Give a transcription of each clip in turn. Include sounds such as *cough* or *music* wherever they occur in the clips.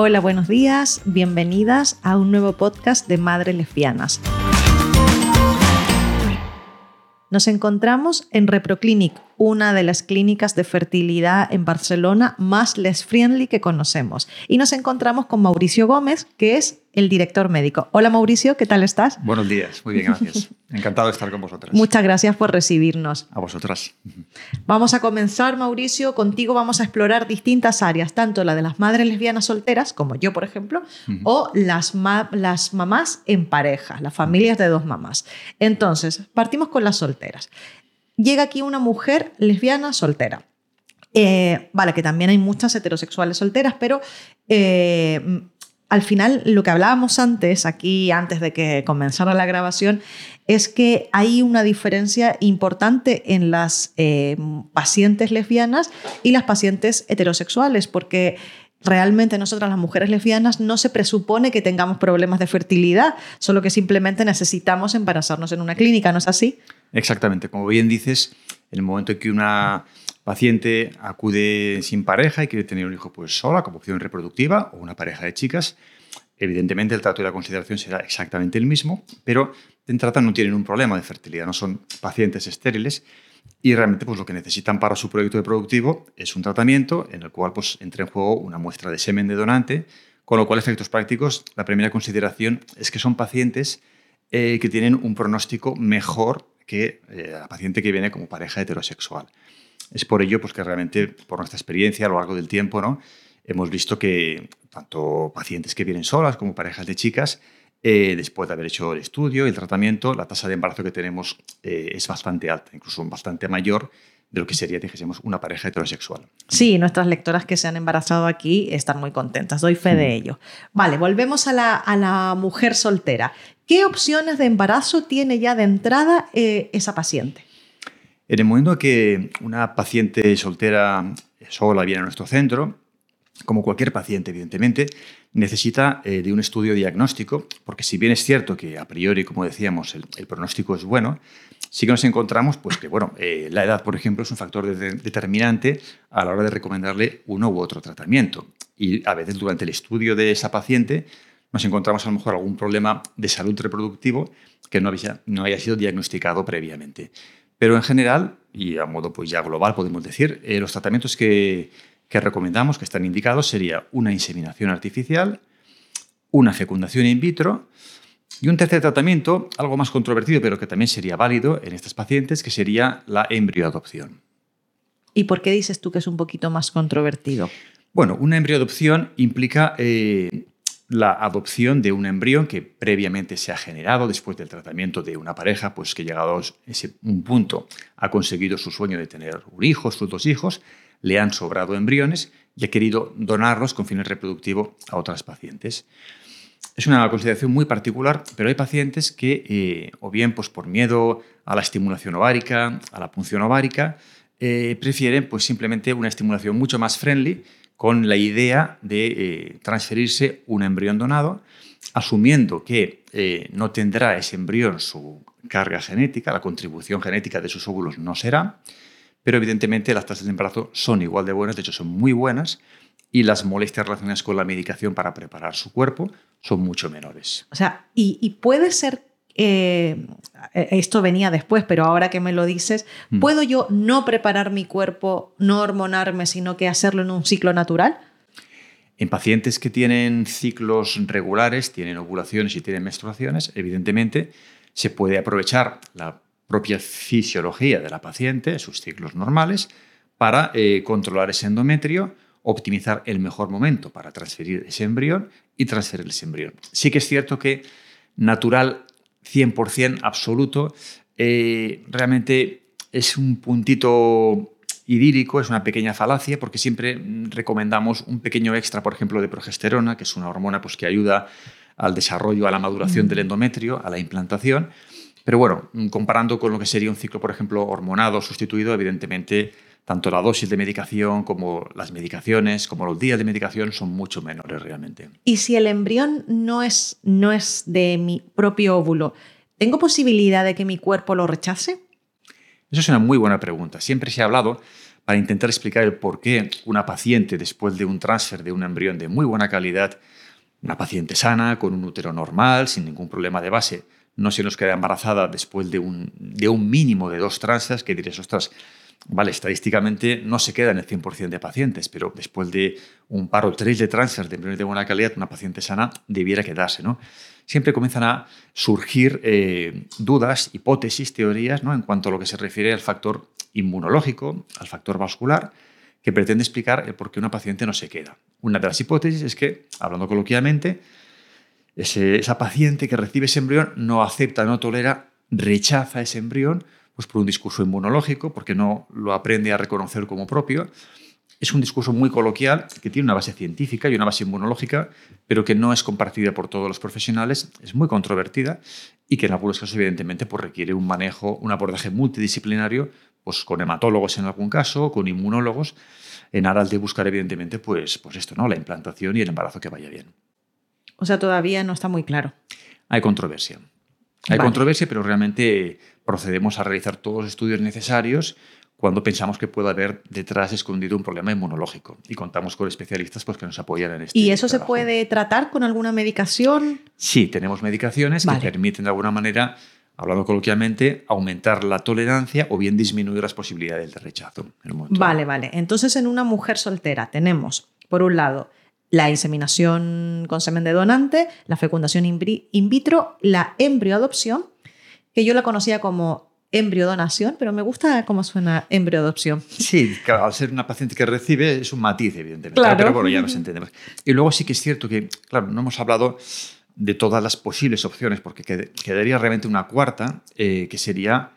Hola, buenos días, bienvenidas a un nuevo podcast de Madres Lesbianas. Nos encontramos en ReproClinic, una de las clínicas de fertilidad en Barcelona más les friendly que conocemos. Y nos encontramos con Mauricio Gómez, que es el director médico. Hola Mauricio, ¿qué tal estás? Buenos días, muy bien, gracias. *laughs* Encantado de estar con vosotras. Muchas gracias por recibirnos. A vosotras. Vamos a comenzar, Mauricio. Contigo vamos a explorar distintas áreas, tanto la de las madres lesbianas solteras, como yo, por ejemplo, o las, las mamás en pareja, las familias de dos mamás. Entonces, partimos con las solteras. Llega aquí una mujer lesbiana soltera. Eh, vale, que también hay muchas heterosexuales solteras, pero eh, al final lo que hablábamos antes, aquí antes de que comenzara la grabación, es que hay una diferencia importante en las eh, pacientes lesbianas y las pacientes heterosexuales, porque realmente nosotras las mujeres lesbianas no se presupone que tengamos problemas de fertilidad, solo que simplemente necesitamos embarazarnos en una clínica, ¿no es así? Exactamente, como bien dices, en el momento en que una paciente acude sin pareja y quiere tener un hijo pues sola como opción reproductiva o una pareja de chicas, evidentemente el trato y la consideración será exactamente el mismo, pero de entrada no tienen un problema de fertilidad, no son pacientes estériles y realmente pues, lo que necesitan para su proyecto reproductivo es un tratamiento en el cual pues, entre en juego una muestra de semen de donante, con lo cual efectos prácticos, la primera consideración es que son pacientes eh, que tienen un pronóstico mejor que eh, la paciente que viene como pareja heterosexual. Es por ello pues, que realmente, por nuestra experiencia a lo largo del tiempo, ¿no? hemos visto que tanto pacientes que vienen solas como parejas de chicas, eh, después de haber hecho el estudio y el tratamiento, la tasa de embarazo que tenemos eh, es bastante alta, incluso bastante mayor de lo que sería, dijésemos, una pareja heterosexual. Sí, nuestras lectoras que se han embarazado aquí están muy contentas, doy fe de mm. ello. Vale, volvemos a la, a la, mujer soltera. ¿Qué opciones de embarazo tiene ya de entrada eh, esa paciente? En el momento que una paciente soltera sola viene a nuestro centro, como cualquier paciente, evidentemente, necesita eh, de un estudio diagnóstico, porque si bien es cierto que a priori, como decíamos, el, pronóstico es bueno, sí que nos encontramos pues, que bueno, eh, la edad, por ejemplo, es un factor determinante a la hora de recomendarle uno u otro tratamiento. Y a veces durante el estudio de esa paciente nos encontramos a lo mejor algún problema de salud reproductivo que no había, no haya sido diagnosticado previamente. Pero en general, y a modo pues ya global podemos decir, eh, los tratamientos que, que recomendamos, que están indicados, sería una inseminación artificial, una fecundación in vitro y un tercer tratamiento, algo más controvertido, pero que también sería válido en estas pacientes, que sería la embrioadopción. ¿Y por qué dices tú que es un poquito más controvertido? Bueno, una embrioadopción implica eh, la adopción de un embrión que previamente se ha generado después del tratamiento de una pareja, pues que llegado a ese un punto ha conseguido su sueño de tener un hijo, sus dos hijos, le han sobrado embriones y ha querido donarlos con fines reproductivos a otras pacientes. Es una consideración muy particular, pero hay pacientes que, eh, o bien pues por miedo a la estimulación ovárica, a la punción ovárica, eh, prefieren pues simplemente una estimulación mucho más friendly con la idea de eh, transferirse un embrión donado, asumiendo que no tendrá ese embrión su carga genética, la contribución genética de sus óvulos no será, pero evidentemente las tasas de embarazo son igual de buenas, de hecho son muy buenas, y las molestias relacionadas con la medicación para preparar su cuerpo son mucho menores. O sea, y puede ser eh, esto venía después, pero ahora que me lo dices, mm. ¿puedo yo no preparar mi cuerpo, no hormonarme, sino que hacerlo en un ciclo natural? En pacientes que tienen ciclos regulares, tienen ovulaciones y tienen menstruaciones, evidentemente se puede aprovechar la propia fisiología de la paciente, sus ciclos normales, para eh, controlar ese endometrio, optimizar el mejor momento para transferir ese embrión y transferir ese embrión. Sí que es cierto que natural 100% absoluto, eh, realmente es un puntito idílico, es una pequeña falacia, porque siempre recomendamos un pequeño extra, por ejemplo, de progesterona, que es una hormona pues, que ayuda al desarrollo, a la maduración mm. del endometrio, a la implantación. Pero bueno, comparando con lo que sería un ciclo, por ejemplo, hormonado sustituido, evidentemente tanto la dosis de medicación como las medicaciones, como los días de medicación son mucho menores realmente. Y si el embrión no es, no es de mi propio óvulo, ¿tengo posibilidad de que mi cuerpo lo rechace? Eso es una muy buena pregunta. Siempre se ha hablado para intentar explicar el por qué una paciente, después de un transfer de un embrión de muy buena calidad, una paciente sana, con un útero normal, sin ningún problema de base, no se nos queda embarazada después de un, de un mínimo de dos transfers, que diréis, ostras, vale, estadísticamente no se queda en el 100% de pacientes, pero después de un par o tres de transfers de embriones de buena calidad, una paciente sana debiera quedarse, ¿no? Siempre comienzan a surgir eh, dudas, hipótesis, teorías, ¿no? En cuanto a lo que se refiere al factor inmunológico, al factor vascular, que pretende explicar por qué una paciente no se queda. Una de las hipótesis es que, hablando coloquialmente, esa paciente que recibe ese embrión no acepta, no tolera, rechaza ese embrión pues por un discurso inmunológico, porque no lo aprende a reconocer como propio. Es un discurso muy coloquial que tiene una base científica y una base inmunológica, pero que no es compartida por todos los profesionales, es muy controvertida y que en algunos casos evidentemente pues requiere un manejo, un abordaje multidisciplinario, pues con hematólogos en algún caso, con inmunólogos, en aras de buscar evidentemente pues, pues esto, ¿no? la implantación y el embarazo que vaya bien. O sea, todavía no está muy claro. Hay controversia. Hay controversia, pero realmente procedemos a realizar todos los estudios necesarios cuando pensamos que puede haber detrás escondido un problema inmunológico y contamos con especialistas pues, que nos apoyan en este ¿Y eso se puede tratar con alguna medicación? Sí, tenemos medicaciones que permiten de alguna manera, hablando coloquialmente, aumentar la tolerancia o bien disminuir las posibilidades de rechazo. vale, vale. Entonces en una mujer soltera tenemos, por un lado, la inseminación con semen de donante, la fecundación in vitro, la embrioadopción, que yo la conocía como embriodonación, pero me gusta cómo suena embrioadopción. Sí, al ser una paciente que recibe es un matiz, evidentemente. Claro. Pero bueno, ya nos entendemos. Y luego sí que es cierto que, claro, no hemos hablado de todas las posibles opciones, porque quedaría realmente una cuarta, eh, que sería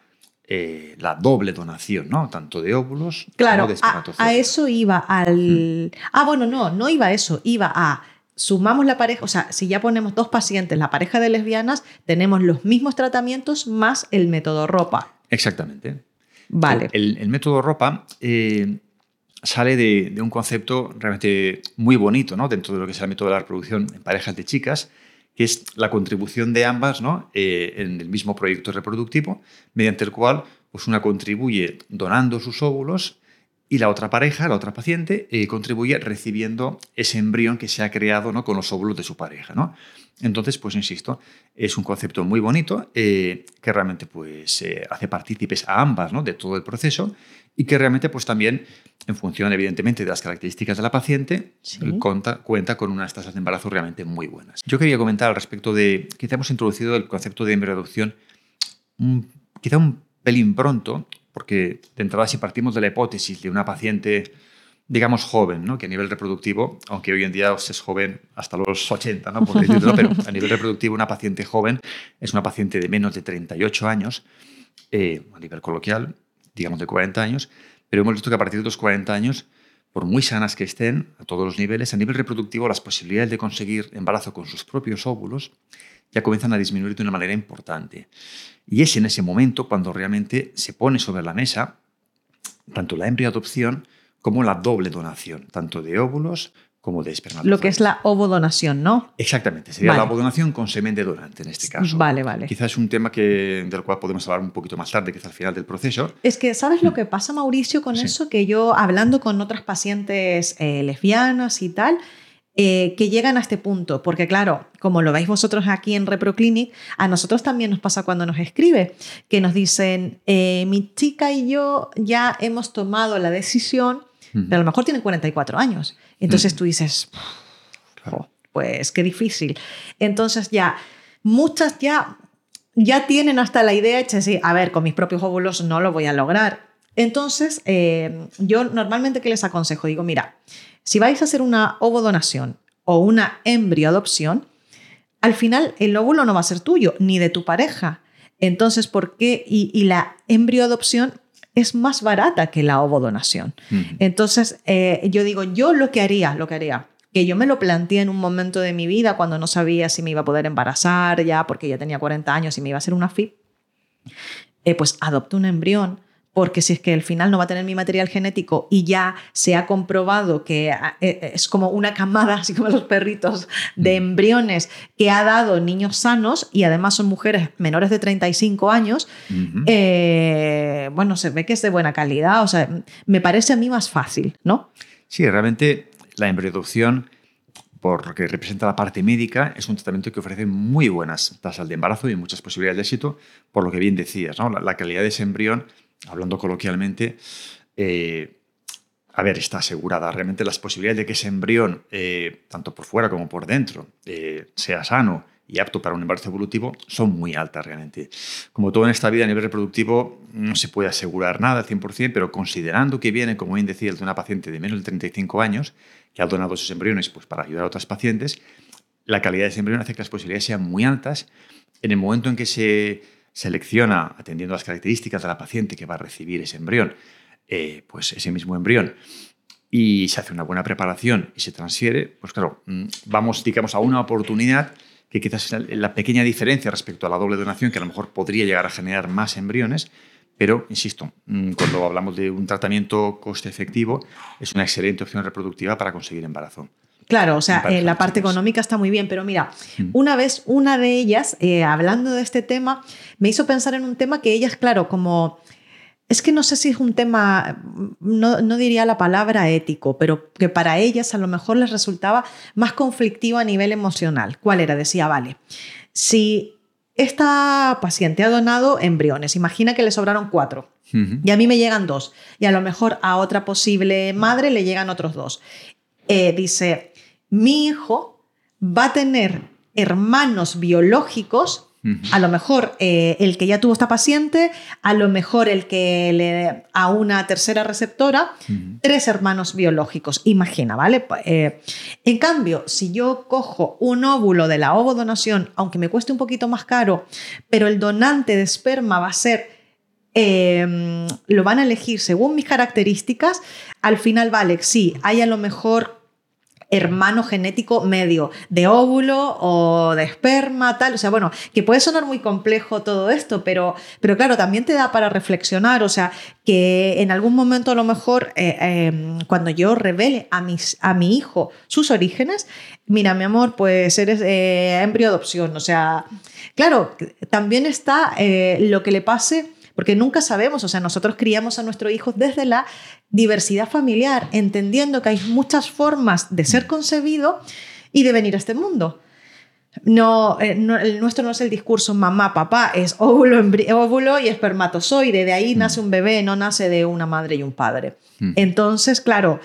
eh, la doble donación, ¿no? Tanto de óvulos claro, como de espermatozoides. A, a eso iba al... Ah, bueno, no, no iba a eso, iba a sumamos la pareja, o sea, si ya ponemos dos pacientes, la pareja de lesbianas, tenemos los mismos tratamientos más el método ropa. Exactamente. Vale. El, método ropa eh, sale de, un concepto realmente muy bonito, ¿no? Dentro de lo que es el método de la reproducción en parejas de chicas, que es la contribución de ambas ¿no? Eh, en el mismo proyecto reproductivo, mediante el cual pues una contribuye donando sus óvulos y la otra pareja, la otra paciente, eh, contribuye recibiendo ese embrión que se ha creado ¿no? con los óvulos de su pareja. ¿no? Entonces, pues insisto, es un concepto muy bonito eh, que realmente pues, hace partícipes a ambas ¿no? de todo el proceso y que realmente pues también, en función evidentemente de las características de la paciente, cuenta, cuenta, con unas tasas de embarazo realmente muy buenas. Yo quería comentar al respecto de, quizá hemos introducido el concepto de embrioadopción quizá un pelín pronto, porque de entrada si partimos de la hipótesis de una paciente digamos, joven, ¿no? que a nivel reproductivo, aunque hoy en día es joven hasta los 80, ¿no? Por decirlo, pero a nivel reproductivo una paciente joven es una paciente de menos de 38 años, eh, a nivel coloquial, digamos, de 40 años, pero hemos visto que a partir de los 40 años, por muy sanas que estén, a todos los niveles, a nivel reproductivo, las posibilidades de conseguir embarazo con sus propios óvulos ya comienzan a disminuir de una manera importante. Y es en ese momento cuando realmente se pone sobre la mesa tanto la embrioadopción como la doble donación, tanto de óvulos como de espermatozoides. Lo que es la ovodonación, ¿no? Exactamente, sería la ovodonación con semen de donante en este caso. Vale, vale. Quizás es un tema que, del cual podemos hablar un poquito más tarde, quizás al final del proceso. Es que, ¿sabes lo mm. que pasa, Mauricio, con eso? Que yo, hablando con otras pacientes eh, lesbianas y tal, eh, que llegan a este punto, porque claro, como lo veis vosotros aquí en ReproClinic, a nosotros también nos pasa cuando nos escribe, que nos dicen, eh, mi chica y yo ya hemos tomado la decisión, pero a lo mejor tienen 44 años. Entonces tú dices, pues qué difícil. Entonces ya, muchas ya, ya tienen hasta la idea hecha, decir, a ver, con mis propios óvulos no lo voy a lograr. Entonces, eh, yo normalmente, ¿qué les aconsejo? Digo, mira, si vais a hacer una ovodonación o una embrioadopción, al final el óvulo no va a ser tuyo ni de tu pareja. Entonces, ¿por qué? Y, y la embrioadopción es más barata que la ovodonación. Entonces, eh, yo digo, yo lo que haría, lo que haría, que yo me lo planteé en un momento de mi vida cuando no sabía si me iba a poder embarazar ya, porque ya tenía 40 años y me iba a hacer una FIP, eh, pues adopto un embrión, porque si es que al final no va a tener mi material genético y ya se ha comprobado que eh, eh, es como una camada, *laughs* así como los perritos, de Mm. embriones que ha dado niños sanos y además son mujeres menores de 35 años, Ujú. eh, bueno, se ve que es de buena calidad, o sea, me parece a mí más fácil, ¿no? Sí, realmente la embrioadopción, por lo que representa la parte médica, es un tratamiento que ofrece muy buenas tasas de embarazo y muchas posibilidades de éxito, por lo que bien decías, ¿no? la calidad de ese embrión, hablando coloquialmente, eh, a ver, está asegurada. Realmente las posibilidades de que ese embrión, eh, tanto por fuera como por dentro, eh, sea sano y apto para un embarazo evolutivo son muy altas realmente. Como todo en esta vida a nivel reproductivo no se puede asegurar nada al 100%, pero considerando que viene, como bien decía, de una paciente de menos de 35 años que ha donado esos embriones pues, para ayudar a otras pacientes, la calidad de ese embrión hace que las posibilidades sean muy altas. En el momento en que se selecciona, atendiendo a las características de la paciente que va a recibir ese embrión, eh, pues ese mismo embrión y se hace una buena preparación y se transfiere, pues claro, mm, vamos, digamos, a una oportunidad que quizás es la- pequeña diferencia respecto a la doble donación, que a lo mejor podría llegar a generar más embriones, pero, insisto, mm, cuando hablamos de un tratamiento coste efectivo, es una excelente opción reproductiva para conseguir embarazo. Claro, o sea, eh, la parte económica está muy bien, pero mira, Mm. una vez una de ellas, eh, hablando de este tema, me hizo pensar en un tema que ellas, claro, como... Es que no sé si es un tema, no, no diría la palabra ético, pero que para ellas a lo mejor les resultaba más conflictivo a nivel emocional. ¿Cuál era? Decía, vale, si esta paciente ha donado embriones, imagina que le sobraron cuatro, y a mí me llegan dos. Y a lo mejor a otra posible madre le llegan otros dos. Eh, dice, mi hijo va a tener hermanos biológicos, a lo mejor eh, el que ya tuvo esta paciente, a lo mejor el que le a una tercera receptora, tres hermanos biológicos, imagina, ¿vale? Eh, en cambio, si yo cojo un óvulo de la ovodonación, aunque me cueste un poquito más caro, pero el donante de esperma va a ser, eh, lo van a elegir según mis características, al final vale, sí, hay a lo mejor hermano genético medio de óvulo o de esperma, tal. O sea, bueno, que puede sonar muy complejo todo esto, pero, pero claro, también te da para reflexionar. O sea, que en algún momento a lo mejor eh, eh, cuando yo revele a, mis, a mi hijo sus orígenes, mira, mi amor, pues eres eh, embrio adopción. O sea, claro, también está eh, lo que le pase porque nunca sabemos, o sea, nosotros criamos a nuestros hijos desde la diversidad familiar, entendiendo que hay muchas formas de ser concebido y de venir a este mundo. No, eh, no, el nuestro no es el discurso mamá, papá, es óvulo, y espermatozoide. De ahí nace un bebé, no nace de una madre y un padre. Mm. Entonces, claro,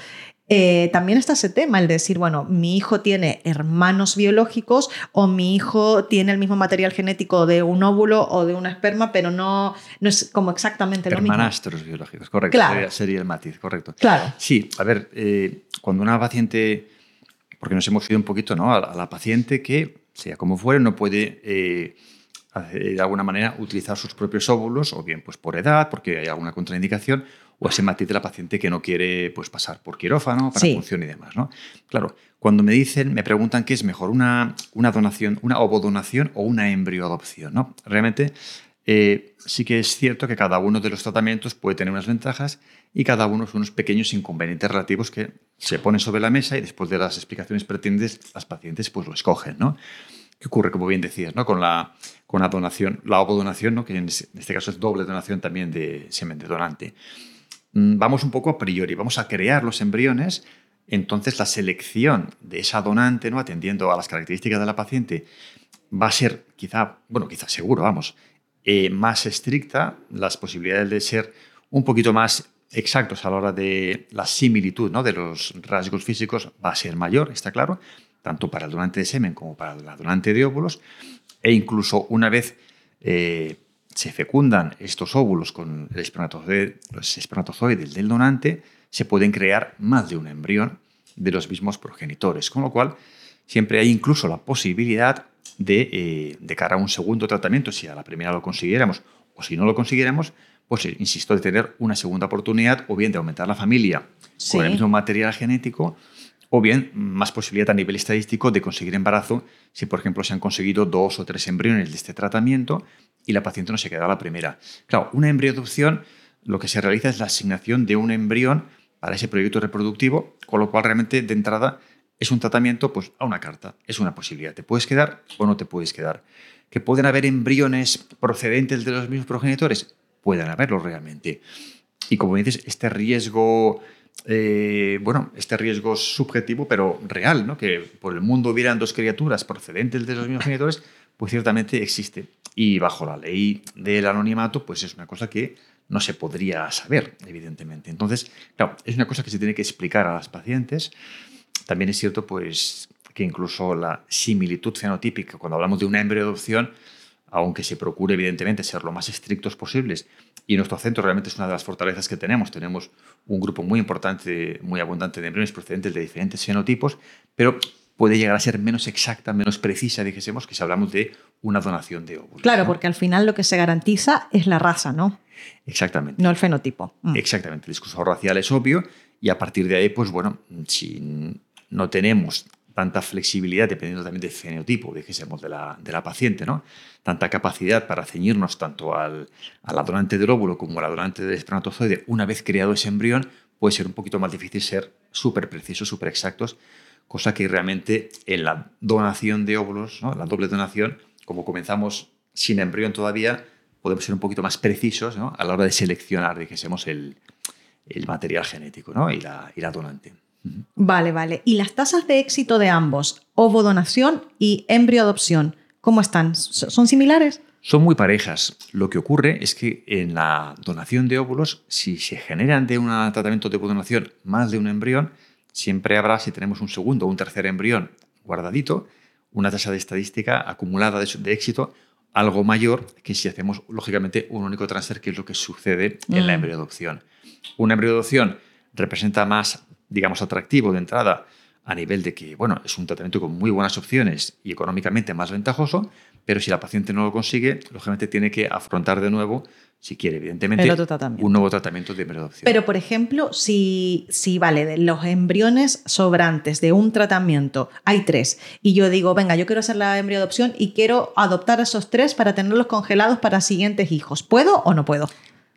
eh, también está ese tema, el decir, bueno, mi hijo tiene hermanos biológicos o mi hijo tiene el mismo material genético de un óvulo o de una esperma, pero no, no es como exactamente lo mismo. Hermanastros biológicos, correcto. Claro. Sería, sería el matiz, correcto. Claro. Sí, a ver, eh, cuando una paciente, porque nos hemos ido un poquito ¿no? a, la, a la paciente que, sea como fuere, no puede eh, de alguna manera utilizar sus propios óvulos, o bien pues por edad, porque hay alguna contraindicación, o ese matiz de la paciente que no quiere pues, pasar por quirófano para Sí. función y demás. ¿no? Claro, cuando me dicen, me preguntan qué es mejor, una, una donación, una ovodonación o una embrioadopción. ¿no? Realmente eh, sí que es cierto que cada uno de los tratamientos puede tener unas ventajas y cada uno son unos pequeños inconvenientes relativos que se ponen sobre la mesa y después de las explicaciones pertinentes las pacientes pues lo escogen. ¿no? ¿Qué ocurre, como bien decías, ¿no? con, la, con la donación, la ovodonación, ¿no? que en este caso es doble donación también de semen de donante? Mm, Vamos un poco a priori, vamos a crear los embriones, entonces la selección de esa donante, ¿no? atendiendo a las características de la paciente, va a ser quizá, bueno, quizá seguro, vamos, eh, más estricta, las posibilidades de ser un poquito más exactos a la hora de la similitud ¿no? de los rasgos físicos va a ser mayor, está claro, tanto para el donante de semen como para la donante de óvulos, e incluso una vez eh, se fecundan estos óvulos con el espermatozoide, los espermatozoides del donante, se pueden crear más de un embrión de los mismos progenitores, con lo cual siempre hay incluso la posibilidad de, eh, de cara a un segundo tratamiento, si a la primera lo consiguiéramos o si no lo consiguiéramos, pues eh, insisto, de tener una segunda oportunidad o bien de aumentar la familia Sí. con el mismo material genético o bien más posibilidad a nivel estadístico de conseguir embarazo si, por ejemplo, se han conseguido dos o tres embriones de este tratamiento y la paciente no se queda a la primera. Claro, una embrioadopción lo que se realiza es la asignación de un embrión para ese proyecto reproductivo, con lo cual realmente de entrada es un tratamiento pues, a una carta, es una posibilidad. Te puedes quedar o no te puedes quedar. ¿Que pueden haber embriones procedentes de los mismos progenitores? Pueden haberlo realmente. Y como dices, este riesgo, eh, bueno, este riesgo subjetivo, pero real, ¿no? que por el mundo hubieran dos criaturas procedentes de los mismos progenitores, pues ciertamente existe. Y bajo la ley del anonimato, pues es una cosa que no se podría saber, evidentemente. Entonces, claro, es una cosa que se tiene que explicar a las pacientes. También es cierto, pues, que incluso la similitud fenotípica, cuando hablamos de una embriodopción, aunque se procure evidentemente ser lo más estrictos posibles, y nuestro centro realmente es una de las fortalezas que tenemos, tenemos un grupo muy importante, muy abundante de embriones procedentes de diferentes fenotipos, pero puede llegar a ser menos exacta, menos precisa, dijésemos, que si hablamos de una donación de óvulos. Claro, porque al final lo que se garantiza es la raza, ¿no? Exactamente. No el fenotipo. Mm. Exactamente. El discurso racial es obvio y a partir de ahí, pues bueno, si no tenemos tanta flexibilidad, dependiendo también del fenotipo, dijésemos, de la, de la paciente, ¿no? Tanta capacidad para ceñirnos tanto al, a la donante del óvulo como a la donante del espermatozoide, una vez creado ese embrión, puede ser un poquito más difícil ser súper precisos, súper exactos, cosa que realmente en la donación de óvulos, la doble donación, como comenzamos sin embrión todavía, podemos ser un poquito más precisos a la hora de seleccionar, dijésemos, el, el material genético ¿no? y, la, y la donante. Vale, vale. ¿Y las tasas de éxito de ambos, ovodonación y embrioadopción, cómo están? ¿Son similares? Son muy parejas. Lo que ocurre es que en la donación de óvulos, si se generan de un tratamiento de ovodonación más de un embrión, siempre habrá, si tenemos un segundo o un tercer embrión guardadito, una tasa de estadística acumulada de, éxito algo mayor que si hacemos, lógicamente, un único transfer, que es lo que sucede en la mm. embrioadopción. Una embrioadopción representa más, digamos, atractivo de entrada a nivel de que, bueno, es un tratamiento con muy buenas opciones y económicamente más ventajoso, pero si la paciente no lo consigue, lógicamente tiene que afrontar de nuevo si quiere, evidentemente, un nuevo tratamiento de embriodopción. Pero, por ejemplo, si, si vale, de los embriones sobrantes de un tratamiento, hay tres, y yo digo, venga, yo quiero hacer la embriodopción y quiero adoptar esos tres para tenerlos congelados para siguientes hijos, ¿puedo o no puedo?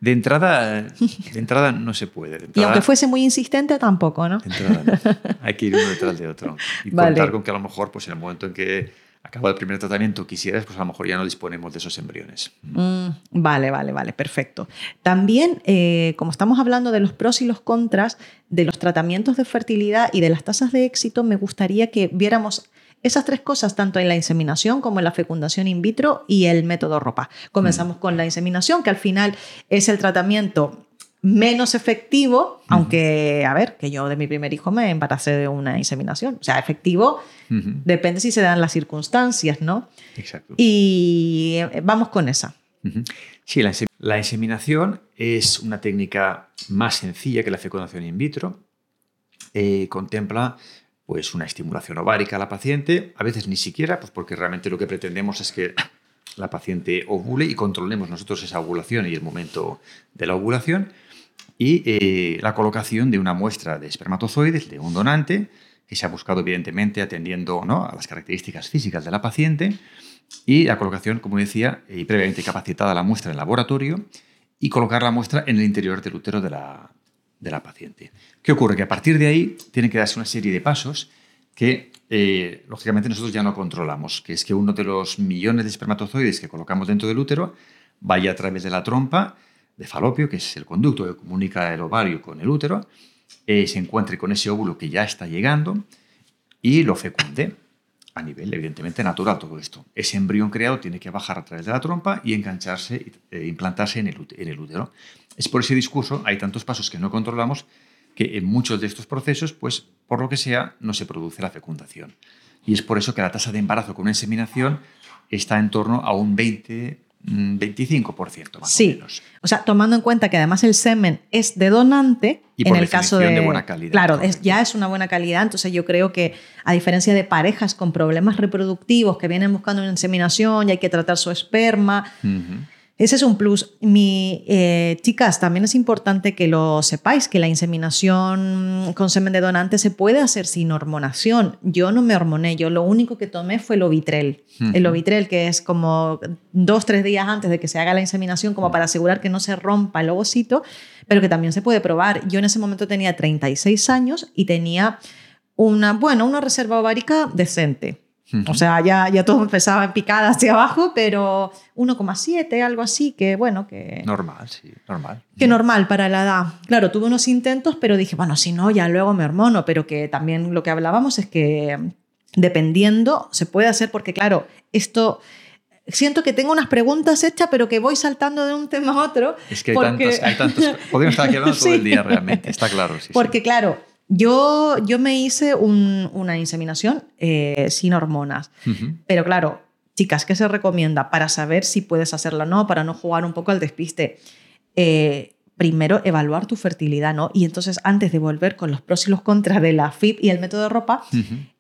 De entrada, de entrada no se puede. *laughs* y aunque fuese muy insistente, tampoco, ¿no? De entrada no. Hay que ir uno detrás de otro. Y *laughs* contar con que a lo mejor, pues en el momento en que acaba el primer tratamiento quisieras, pues a lo mejor ya no disponemos de esos embriones. Mm, vale, vale, vale, perfecto. También, eh, como estamos hablando de los pros y los contras de los tratamientos de fertilidad y de las tasas de éxito, me gustaría que viéramos esas tres cosas, tanto en la inseminación como en la fecundación in vitro y el método ropa. Comenzamos mm. con la inseminación, que al final es el tratamiento menos efectivo, aunque, a ver, que yo de mi primer hijo me embaracé de una inseminación. O sea, efectivo depende si se dan las circunstancias, ¿no? Exacto. Y eh, vamos con esa. Sí, la, inseminación es una técnica más sencilla que la fecundación in vitro. Eh, contempla pues una estimulación ovárica a la paciente, a veces ni siquiera, pues porque realmente lo que pretendemos es que la paciente ovule y controlemos nosotros esa ovulación y el momento de la ovulación y eh, la colocación de una muestra de espermatozoides de un donante, que se ha buscado evidentemente atendiendo ¿no? a las características físicas de la paciente, y la colocación, como decía, y previamente capacitada la muestra en laboratorio, y colocar la muestra en el interior del útero de la, de la paciente. ¿Qué ocurre? Que a partir de ahí tiene que darse una serie de pasos que, eh, lógicamente, nosotros ya no controlamos, que es que uno de los millones de espermatozoides que colocamos dentro del útero vaya a través de la trompa, de falopio, que es el conducto que comunica el ovario con el útero, eh, se encuentre con ese óvulo que ya está llegando y lo fecunde a nivel, evidentemente, natural todo esto. Ese embrión creado tiene que bajar a través de la trompa y engancharse, e implantarse en el, en el útero. Es por ese discurso, hay tantos pasos que no controlamos, que en muchos de estos procesos, pues por lo que sea, no se produce la fecundación. Y es por eso que la tasa de embarazo con una inseminación está en torno a un 20, 25% más sí. o menos. O sea, tomando en cuenta que además el semen es de donante, y en el caso de, buena calidad. Claro, ya es una buena calidad. Entonces yo creo que a diferencia de parejas con problemas reproductivos que vienen buscando una inseminación y hay que tratar su esperma, Ese es un plus. Mi, eh, chicas, también es importante que lo sepáis, que la inseminación con semen de donante se puede hacer sin hormonación. Yo no me hormoné, yo lo único que tomé fue el Ovitrel. El Ovitrel, que es como dos, tres días antes de que se haga la inseminación, como para asegurar que no se rompa el ovocito, pero que también se puede probar. Yo en ese momento tenía 36 años y tenía una, bueno, una reserva ovárica decente. O sea, ya, ya todo empezaba en picada hacia abajo, pero 1,7, algo así, que bueno, que... Normal, sí, normal. Que normal para la edad. Claro, tuve unos intentos, pero dije, bueno, si no, ya luego me hormono, pero que también lo que hablábamos es que dependiendo, se puede hacer, porque claro, esto siento que tengo unas preguntas hechas, pero que voy saltando de un tema a otro. Es que hay, tantos, hay tantos, podemos estar aquí hablando *laughs* todo el día realmente, está claro. Sí, porque claro, yo, yo me hice una inseminación eh, sin hormonas, pero claro, chicas, ¿qué se recomienda para saber si puedes hacerlo o no, para no jugar un poco al despiste? Eh, primero, evaluar tu fertilidad, ¿no? Y entonces, antes de volver con los pros y los contras de la FIP y el método de ropa,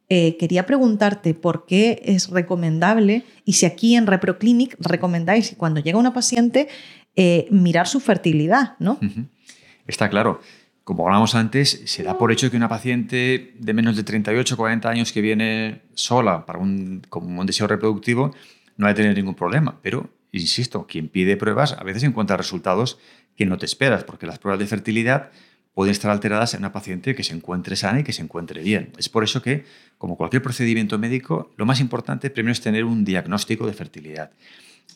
eh, quería preguntarte por qué es recomendable y si aquí en ReproClinic recomendáis cuando llega una paciente mirar su fertilidad, ¿no? Está claro como hablábamos antes, se da por hecho que una paciente de menos de 38 o 40 años que viene sola para un, con un deseo reproductivo no va a tener ningún problema. Pero, insisto, quien pide pruebas a veces encuentra resultados que no te esperas, porque las pruebas de fertilidad pueden estar alteradas en una paciente que se encuentre sana y que se encuentre bien. Es por eso que, como cualquier procedimiento médico, lo más importante primero es tener un diagnóstico de fertilidad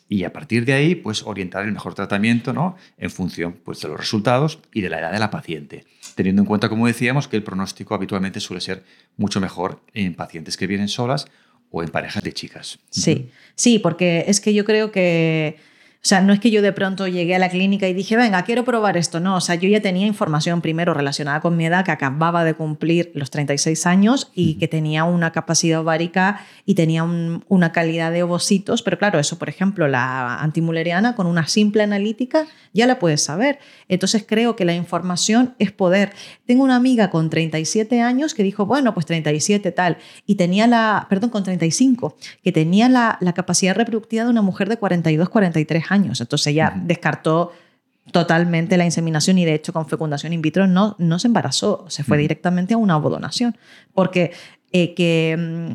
y a partir de ahí, pues orientar el mejor tratamiento ¿no? en función pues, de los resultados y de la edad de la paciente, teniendo en cuenta, como decíamos, que el pronóstico habitualmente suele ser mucho mejor en pacientes que vienen solas o en parejas de chicas. Sí, sí, porque es que yo creo que o sea, no es que yo de pronto llegué a la clínica y dije, venga, quiero probar esto. No, o sea, yo ya tenía información primero relacionada con mi edad, que acababa de cumplir los 36 años y que tenía una capacidad ovárica y tenía una calidad de ovocitos. Pero claro, eso, por ejemplo, la antimuleriana con una simple analítica ya la puedes saber. Entonces creo que la información es poder. Tengo una amiga con 37 años que dijo, bueno, pues 37 tal, y tenía la, perdón, con 35, que tenía la, la capacidad reproductiva de una mujer de 42, 43 años años. Entonces ella descartó totalmente la inseminación y de hecho con fecundación in vitro no, no se embarazó, se fue directamente a una ovodonación. Porque eh, que, mm,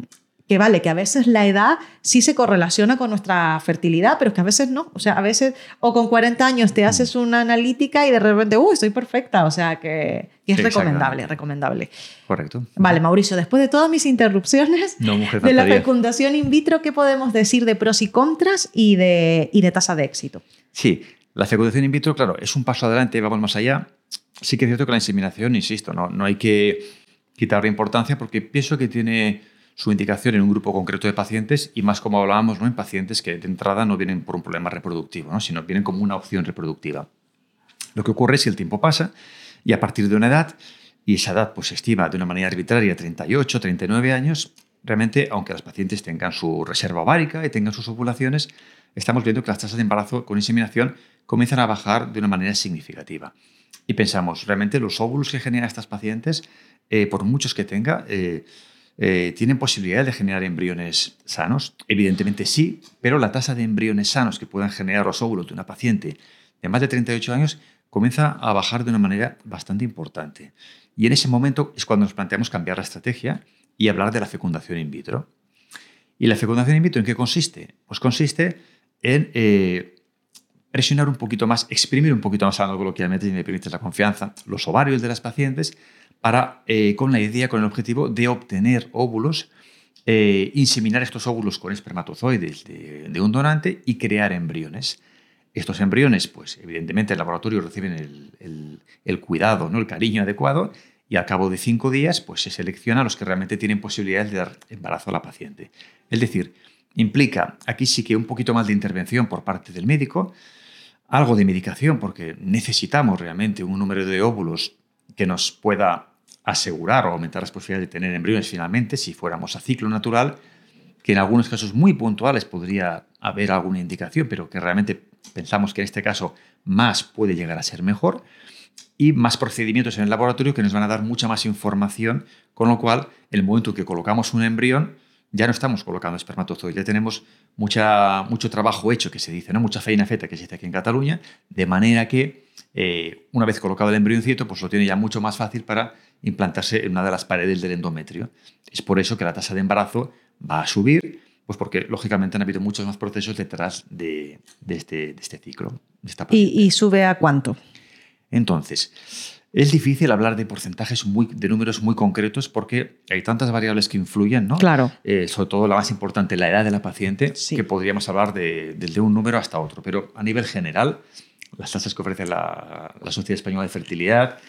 que vale, que a veces la edad sí se correlaciona con nuestra fertilidad, pero que a veces no. O sea, a veces, o con 40 años te haces una analítica y de repente, uy, estoy perfecta. O sea, que, es recomendable, recomendable. Correcto. Vale, Mauricio, después de todas mis interrupciones de la fecundación in vitro, ¿qué podemos decir de pros y contras y de, y de tasa de éxito? Sí, la fecundación in vitro, claro, es un paso adelante, vamos más allá. Sí que es cierto que la inseminación, insisto, no, no hay que quitarle importancia porque pienso que tiene su indicación en un grupo concreto de pacientes y más como hablábamos, ¿no? en pacientes que de entrada no vienen por un problema reproductivo, ¿no? sino vienen como una opción reproductiva. Lo que ocurre es que el tiempo pasa y a partir de una edad, y esa edad pues, se estima de una manera arbitraria 38, 39 años, realmente, aunque las pacientes tengan su reserva ovárica y tengan sus ovulaciones, estamos viendo que las tasas de embarazo con inseminación comienzan a bajar de una manera significativa. Y pensamos, realmente los óvulos que generan estas pacientes, eh, por muchos que tenga, eh, eh, ¿Tienen posibilidad de generar embriones sanos? Evidentemente sí, pero la tasa de embriones sanos que puedan generar los óvulos de una paciente de más de 38 años comienza a bajar de una manera bastante importante. Y en ese momento es cuando nos planteamos cambiar la estrategia y hablar de la fecundación in vitro. ¿Y la fecundación in vitro en qué consiste? Pues consiste en eh, presionar un poquito más, exprimir un poquito más, hablando coloquialmente, si me permites la confianza, los ovarios de las pacientes para, eh, con la idea, con el objetivo de obtener óvulos, eh, inseminar estos óvulos con espermatozoides de, un donante y crear embriones. Estos embriones, pues evidentemente el laboratorio reciben el, cuidado, ¿no? el cariño adecuado y al cabo de cinco días pues, se selecciona a los que realmente tienen posibilidades de dar embarazo a la paciente. Es decir, implica aquí sí que un poquito más de intervención por parte del médico, algo de medicación porque necesitamos realmente un número de óvulos que nos pueda asegurar o aumentar las posibilidades de tener embriones finalmente si fuéramos a ciclo natural, que en algunos casos muy puntuales podría haber alguna indicación, pero que realmente pensamos que en este caso más puede llegar a ser mejor, y más procedimientos en el laboratorio que nos van a dar mucha más información, con lo cual, el momento que colocamos un embrión, ya no estamos colocando espermatozoides, ya tenemos mucha, mucho trabajo hecho, que se dice, ¿no? mucha feina feta que se dice aquí en Cataluña, de manera que eh, una vez colocado el embrioncito, pues lo tiene ya mucho más fácil para implantarse en una de las paredes del endometrio. Es por eso que la tasa de embarazo va a subir, pues porque lógicamente han habido muchos más procesos detrás de, este, este, ciclo. ¿Y, ¿Y sube a cuánto? Entonces, es difícil hablar de porcentajes muy, de números muy concretos porque hay tantas variables que influyen, ¿no? Claro. Eh, sobre todo la más importante, la edad de la paciente, que podríamos hablar de, desde un número hasta otro. Pero a nivel general, las tasas que ofrece la, Sociedad Española de Fertilidad,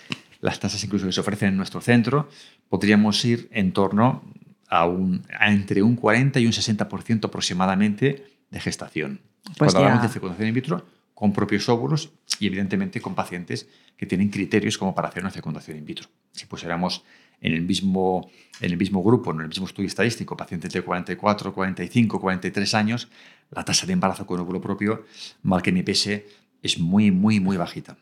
las tasas incluso que se ofrecen en nuestro centro, podríamos ir en torno a, un, entre un 40 y un 60% aproximadamente de gestación. Pues Cuando hablamos de fecundación in vitro, con propios óvulos y evidentemente con pacientes que tienen criterios como para hacer una fecundación in vitro. Si pusiéramos en el mismo, en el mismo grupo, en el mismo estudio estadístico, pacientes de 44, 45, 43 años, la tasa de embarazo con óvulo propio, mal que me pese, es muy, muy, muy bajita,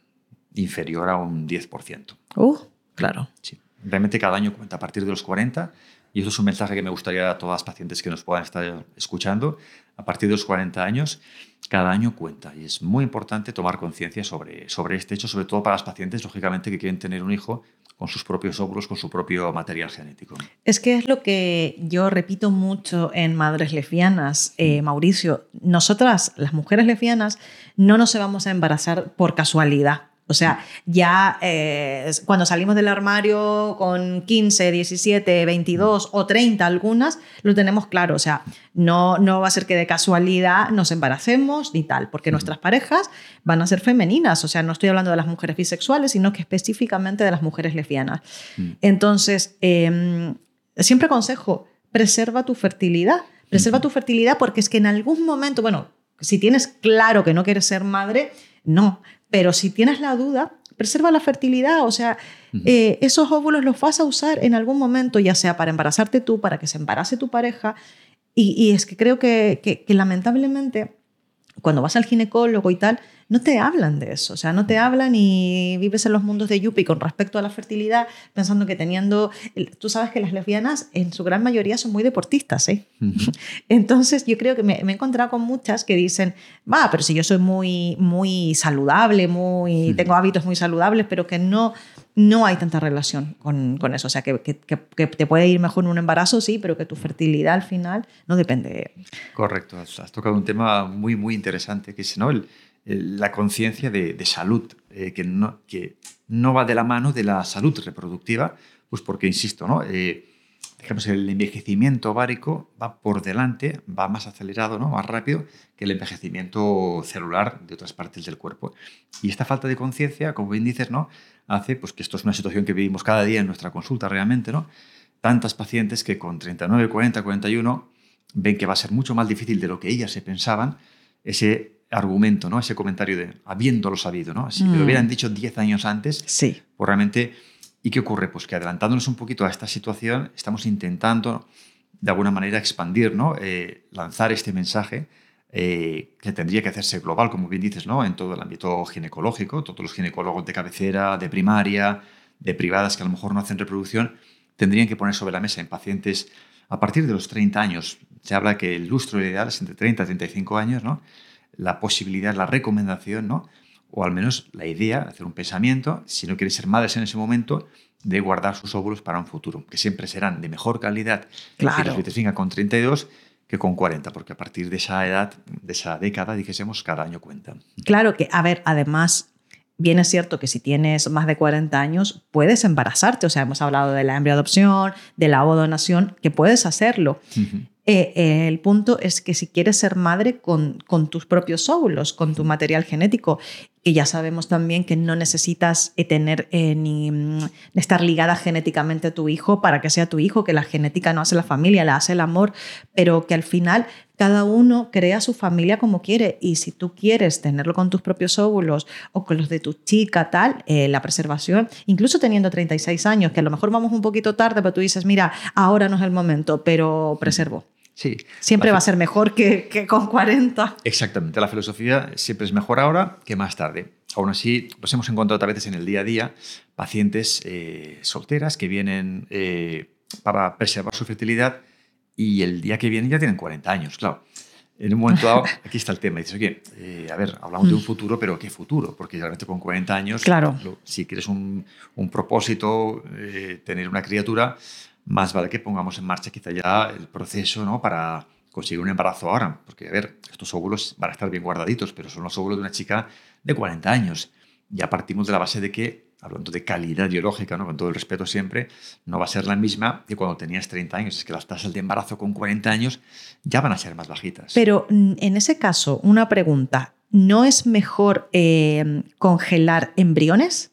inferior a un 10%. Uh, claro. Sí. Realmente cada año cuenta a partir de los 40 y eso es un mensaje que me gustaría a todas las pacientes que nos puedan estar escuchando. A partir de los 40 años, cada año cuenta y es muy importante tomar conciencia sobre, sobre este hecho, sobre todo para las pacientes, lógicamente, que quieren tener un hijo con sus propios óvulos, con su propio material genético. Es que es lo que yo repito mucho en Madres Lesbianas, eh, Mauricio. Nosotras, las mujeres lesbianas, no nos vamos a embarazar por casualidad. O sea, ya eh, cuando salimos del armario con 15, 17, 22 o 30 algunas, lo tenemos claro. O sea, no, no va a ser que de casualidad nos embaracemos ni tal, porque nuestras parejas van a ser femeninas. O sea, no estoy hablando de las mujeres bisexuales, sino que específicamente de las mujeres lesbianas. Mm. Entonces, em, siempre aconsejo, preserva tu fertilidad. Preserva tu fertilidad porque es que en algún momento, bueno, si tienes claro que no quieres ser madre, no, pero si tienes la duda, preserva la fertilidad, o sea, eh, esos óvulos los vas a usar en algún momento, ya sea para embarazarte tú, para que se embarace tu pareja. Y, es que creo que, que lamentablemente cuando vas al ginecólogo y tal, no te hablan de eso, o sea, no te hablan y vives en los mundos de Yuppie con respecto a la fertilidad, pensando que teniendo, tú sabes que las lesbianas en su gran mayoría son muy deportistas, ¿eh? *laughs* Entonces yo creo que me, he encontrado con muchas que dicen, va, pero si yo soy muy, muy saludable, muy, tengo hábitos muy saludables, pero que no, no hay tanta relación con, con eso, o sea, que, que, te puede ir mejor en un embarazo, sí, pero que tu fertilidad al final no depende. Correcto, has, tocado un tema muy, muy interesante, que es, ¿no? El, la conciencia de, salud, eh, que, no, que no va de la mano de la salud reproductiva, pues porque, insisto, ¿no? Eh, el envejecimiento ovárico va por delante, va más acelerado, ¿no? más rápido que el envejecimiento celular de otras partes del cuerpo. Y esta falta de conciencia, como bien dices, ¿no? Hace pues, que esto es una situación que vivimos cada día en nuestra consulta realmente. ¿no? Tantas pacientes que con 39, 40, 41 ven que va a ser mucho más difícil de lo que ellas se pensaban ese argumento, ¿no? ese comentario de habiéndolo sabido, ¿no? Si me lo mm. hubieran dicho 10 años antes, sí. pues realmente, ¿y qué ocurre? Pues que adelantándonos un poquito a esta situación, estamos intentando de alguna manera expandir, ¿no? Eh, lanzar este mensaje eh, que tendría que hacerse global, como bien dices, ¿no? en todo el ámbito ginecológico, todos los ginecólogos de cabecera, de primaria, de privadas que a lo mejor no hacen reproducción, tendrían que poner sobre la mesa en pacientes a partir de los 30 años. Se habla que el lustro ideal es entre 30 y 35 años, ¿no? la posibilidad, la recomendación, ¿no? o al menos la idea, hacer un pensamiento, si no quiere ser madres en ese momento, de guardar sus óvulos para un futuro, que siempre serán de mejor calidad claro. si los con 32 que con 40, porque a partir de esa edad, de esa década, dijésemos, cada año cuenta. Claro que, a ver, además, bien es cierto que si tienes más de 40 años, puedes embarazarte, o sea, hemos hablado de la embrioadopción, de la ovodonación, que puedes hacerlo. Eh, eh, el punto es que si quieres ser madre con, tus propios óvulos, con tu material genético, que ya sabemos también que no necesitas eh, tener ni mm, estar ligada genéticamente a tu hijo para que sea tu hijo, que la genética no hace la familia, la hace el amor, pero que al final cada uno crea su familia como quiere y si tú quieres tenerlo con tus propios óvulos o con los de tu chica, tal, la preservación, incluso teniendo 36 años, que a lo mejor vamos un poquito tarde, pero tú dices, mira, ahora no es el momento, pero preservo. Sí. Siempre va a ser mejor que, que, con 40. Exactamente, la filosofía siempre es mejor ahora que más tarde. Aún así, nos hemos encontrado a veces en el día a día pacientes eh, solteras que vienen eh, para preservar su fertilidad y el día que viene ya tienen 40 años, claro. En un momento dado, *laughs* aquí está el tema. Dices, oye, eh, a ver, hablamos de un mm. futuro, pero ¿qué futuro? Porque realmente con 40 años, claro. si quieres un, un propósito, eh, tener una criatura, más vale que pongamos en marcha quizá ya el proceso ¿no? para conseguir un embarazo ahora. Porque, a ver, estos óvulos van a estar bien guardaditos, pero son los óvulos de una chica de 40 años. Ya partimos de la base de que hablando de calidad biológica, ¿no? con todo el respeto siempre, no va a ser la misma que cuando tenías 30 años. Es que las tasas de embarazo con 40 años ya van a ser más bajitas. Pero mm, en ese caso, una pregunta, ¿no es mejor eh, congelar embriones?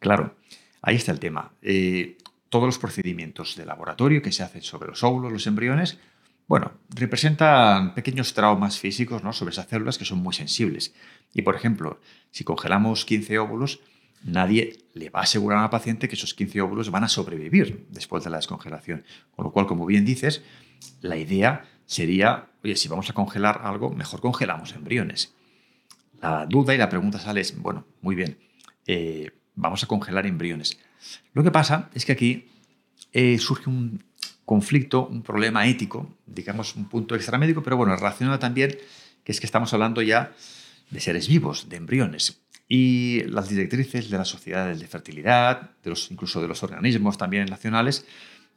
Claro, ahí está el tema. Eh, todos los procedimientos de laboratorio que se hacen sobre los óvulos, los embriones, bueno, representan pequeños traumas físicos ¿no? sobre esas células que son muy sensibles. Y, por ejemplo, si congelamos 15 óvulos, nadie le va a asegurar a la paciente que esos 15 óvulos van a sobrevivir después de la descongelación. Con lo cual, como bien dices, la idea sería, oye, si vamos a congelar algo, mejor congelamos embriones. La duda y la pregunta sale es, bueno, muy bien, eh, vamos a congelar embriones. Lo que pasa es que aquí eh, surge un conflicto, un problema ético, digamos un punto extramédico, pero bueno, relacionado también, que es que estamos hablando ya de seres vivos, de embriones. Y las directrices de las sociedades de fertilidad, de los, incluso de los organismos también nacionales,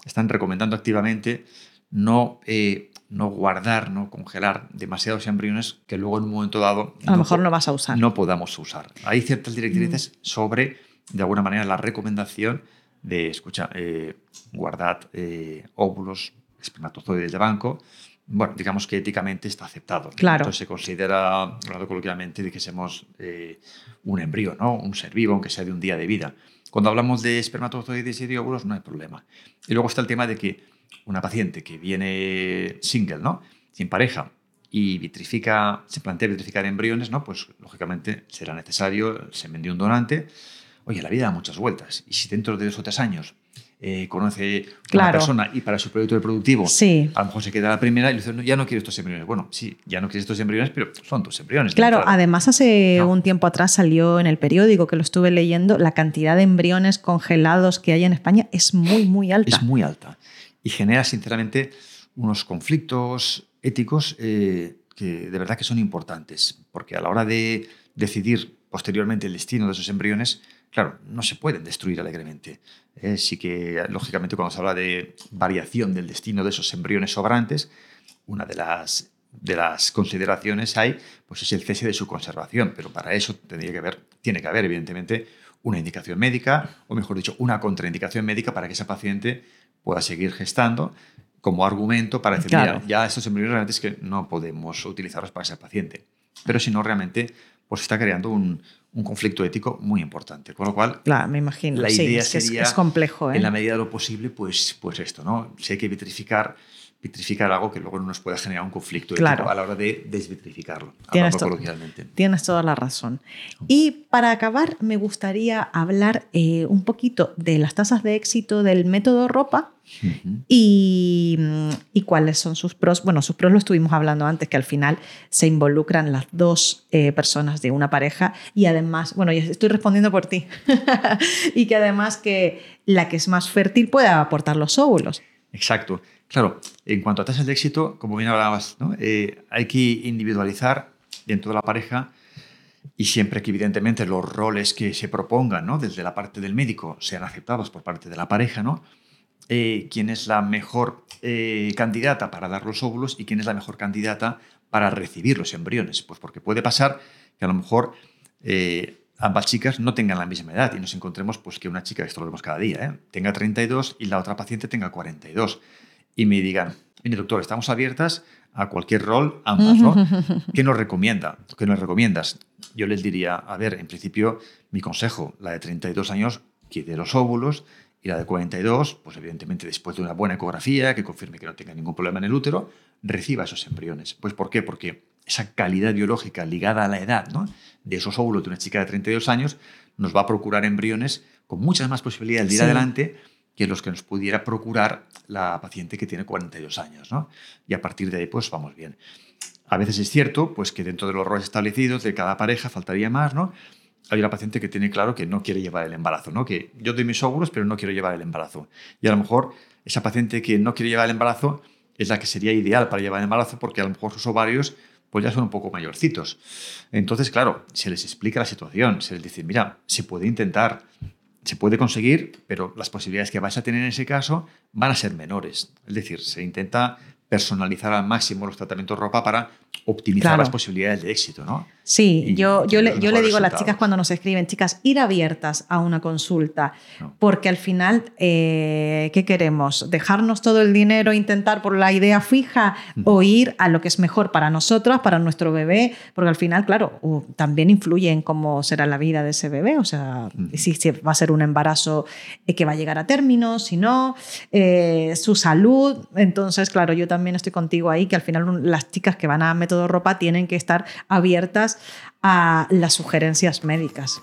están recomendando activamente no, eh, no guardar, no congelar demasiados embriones que luego en un momento dado... A lo mejor no vas a usar. No podamos usar. Hay ciertas directrices mm. sobre, de alguna manera, la recomendación de, escucha, eh, guardar eh, óvulos, espermatozoides de banco, bueno, digamos que éticamente está aceptado. Claro. Entonces se considera, hablando coloquialmente, de que somos eh, un embrión, ¿no? un ser vivo, aunque sea de un día de vida. Cuando hablamos de espermatozoides y de óvulos no hay problema. Y luego está el tema de que una paciente que viene single, ¿no? sin pareja, y vitrifica, se plantea vitrificar embriones, ¿no? pues lógicamente será necesario se semen de un donante. Oye, la vida da muchas vueltas. Y si dentro de dos o tres años eh, conoce a una persona y para su proyecto reproductivo a lo mejor se queda la primera y le dice, ya no quiero estos embriones. Bueno, sí, ya no quieres estos embriones, pero son tus embriones. Claro, además hace un tiempo atrás salió en el periódico que lo estuve leyendo, la cantidad de embriones congelados que hay en España es muy, muy alta. Es muy alta. Y genera, sinceramente, unos conflictos éticos eh, que de verdad que son importantes, porque a la hora de decidir posteriormente el destino de esos embriones, claro, no se pueden destruir alegremente. Eh, sí que, lógicamente, cuando se habla de variación del destino de esos embriones sobrantes, una de las, de las consideraciones hay, pues es el cese de su conservación, pero para eso tendría que haber, tiene que haber, evidentemente, una indicación médica, o mejor dicho, una contraindicación médica para que esa paciente pueda seguir gestando como argumento para decir, mira, ya estos embriones realmente es que no podemos utilizarlos para ese paciente. Pero si no, realmente pues está creando un, un conflicto ético muy importante. Con lo cual, claro, me imagino. La idea sería, es, complejo, ¿eh? en la medida de lo posible, pues, pues esto, ¿no? Si hay que vitrificar, vitrificar algo que luego no nos pueda generar un conflicto a la hora de desvitrificarlo, tienes, tienes toda la razón. Y para acabar, me gustaría hablar eh, un poquito de las tasas de éxito del método ropa y, y, cuáles son sus pros. Bueno, sus pros lo estuvimos hablando antes, que al final se involucran las dos eh, personas de una pareja y además, bueno, estoy respondiendo por ti, *laughs* y que además que la que es más fértil puede aportar los óvulos. Exacto. Claro, en cuanto a tasas de éxito, como bien hablabas, eh, hay que individualizar dentro de la pareja y siempre que evidentemente los roles que se propongan ¿no? desde la parte del médico sean aceptados por parte de la pareja, ¿no? Eh, quién es la mejor eh, candidata para dar los óvulos y quién es la mejor candidata para recibir los embriones. Pues porque puede pasar que a lo mejor eh, ambas chicas no tengan la misma edad y nos encontremos pues, que una chica, esto lo vemos cada día, tenga 32 y la otra paciente tenga 42 y me digan, mire doctor, estamos abiertas a cualquier rol, ambas, ¿no? *laughs* ¿Qué nos recomienda? ¿Qué nos recomiendas? Yo les diría, a ver, en principio, mi consejo, la de 32 años, quede los óvulos, y la de 42, pues evidentemente después de una buena ecografía que confirme que no tenga ningún problema en el útero, reciba esos embriones. Pues ¿por qué? Porque esa calidad biológica ligada a la edad ¿no? de esos óvulos de una chica de 32 años nos va a procurar embriones con muchas más posibilidades de ir adelante que los que nos pudiera procurar la paciente que tiene 42 años. ¿no? Y a partir de ahí, pues vamos bien. A veces es cierto pues, que dentro de los roles establecidos de cada pareja faltaría más, ¿no? hay una paciente que tiene claro que no quiere llevar el embarazo, ¿no? que yo doy mis óvulos, pero no quiero llevar el embarazo. Y a lo mejor esa paciente que no quiere llevar el embarazo es la que sería ideal para llevar el embarazo porque a lo mejor sus ovarios pues ya son un poco mayorcitos. Entonces, claro, se les explica la situación, se les dice, mira, se puede intentar, se puede conseguir, pero las posibilidades que vais a tener en ese caso van a ser menores. Es decir, se intenta personalizar al máximo los tratamientos ropa para optimizar las posibilidades de éxito, ¿no? Sí, yo, yo, le, yo le digo a las chicas cuando nos escriben, chicas, ir abiertas a una consulta, porque al final, eh, ¿qué queremos? ¿Dejarnos todo el dinero, intentar por la idea fija o ir a lo que es mejor para nosotras, para nuestro bebé? Porque al final, claro, también influye en cómo será la vida de ese bebé, o sea, si, va a ser un embarazo eh, que va a llegar a término, si no, eh, su salud. Entonces, claro, yo también estoy contigo ahí, que al final las chicas que van a método ropa tienen que estar abiertas a las sugerencias médicas.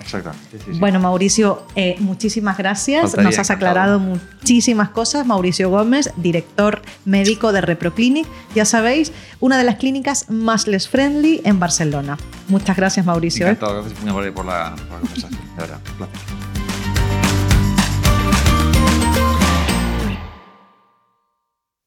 Exactamente. Bueno, Mauricio, eh, muchísimas gracias. Nos has aclarado muchísimas cosas. Mauricio Gómez, director médico de ReproClinic. Ya sabéis, una de las clínicas más les friendly en Barcelona. Muchas gracias, Mauricio. Encantado, gracias por la, por la conversación. De verdad, un placer.